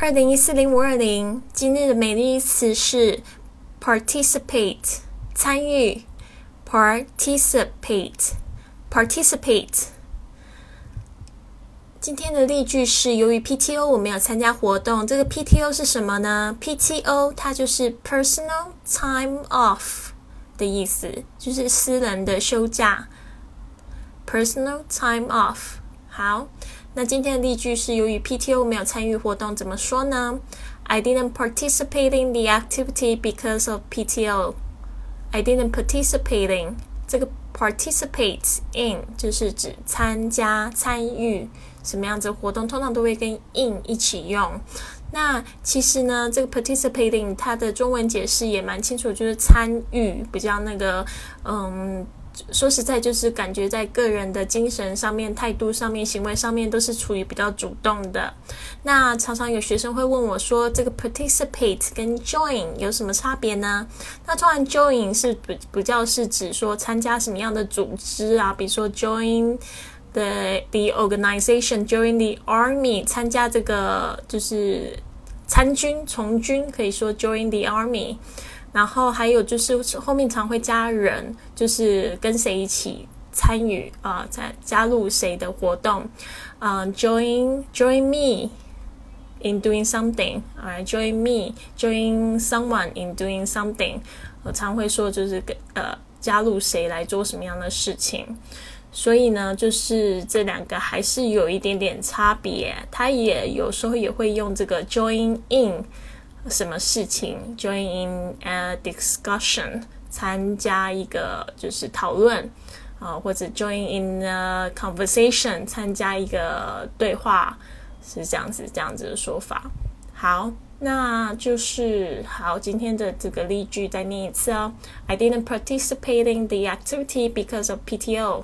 二零一四零五二零，今日的每日词是 participate，参与，participate，participate。今天的例句是：由于 PTO 我没有参加活动，这个 PTO 是什么呢？PTO 它就是 personal time off 的意思，就是私人的休假。personal time off。好。那今天的例句是：由于 PTO 没有参与活动，怎么说呢？I didn't participate in the activity because of PTO. I didn't participate in 这个 participate in 就是指参加、参与什么样子的活动，通常都会跟 in 一起用。那其实呢，这个 participating 它的中文解释也蛮清楚，就是参与，比较那个嗯。说实在，就是感觉在个人的精神上面、态度上面、行为上面都是处于比较主动的。那常常有学生会问我说：“这个 participate 跟 join 有什么差别呢？”那突然 join 是比比较是指说参加什么样的组织啊？比如说 join the the organization，join the army，参加这个就是参军从军，可以说 join the army。然后还有就是后面常会加人，就是跟谁一起参与啊，在加入谁的活动，嗯，join join me in doing something，啊，join me join someone in doing something，我常会说就是跟呃加入谁来做什么样的事情，所以呢，就是这两个还是有一点点差别，他也有时候也会用这个 join in。什么事情？Join in a discussion，参加一个就是讨论啊，或者 join in a conversation，参加一个对话，是这样子这样子的说法。好，那就是好，今天的这个例句再念一次哦。I didn't participate in the activity because of PTO.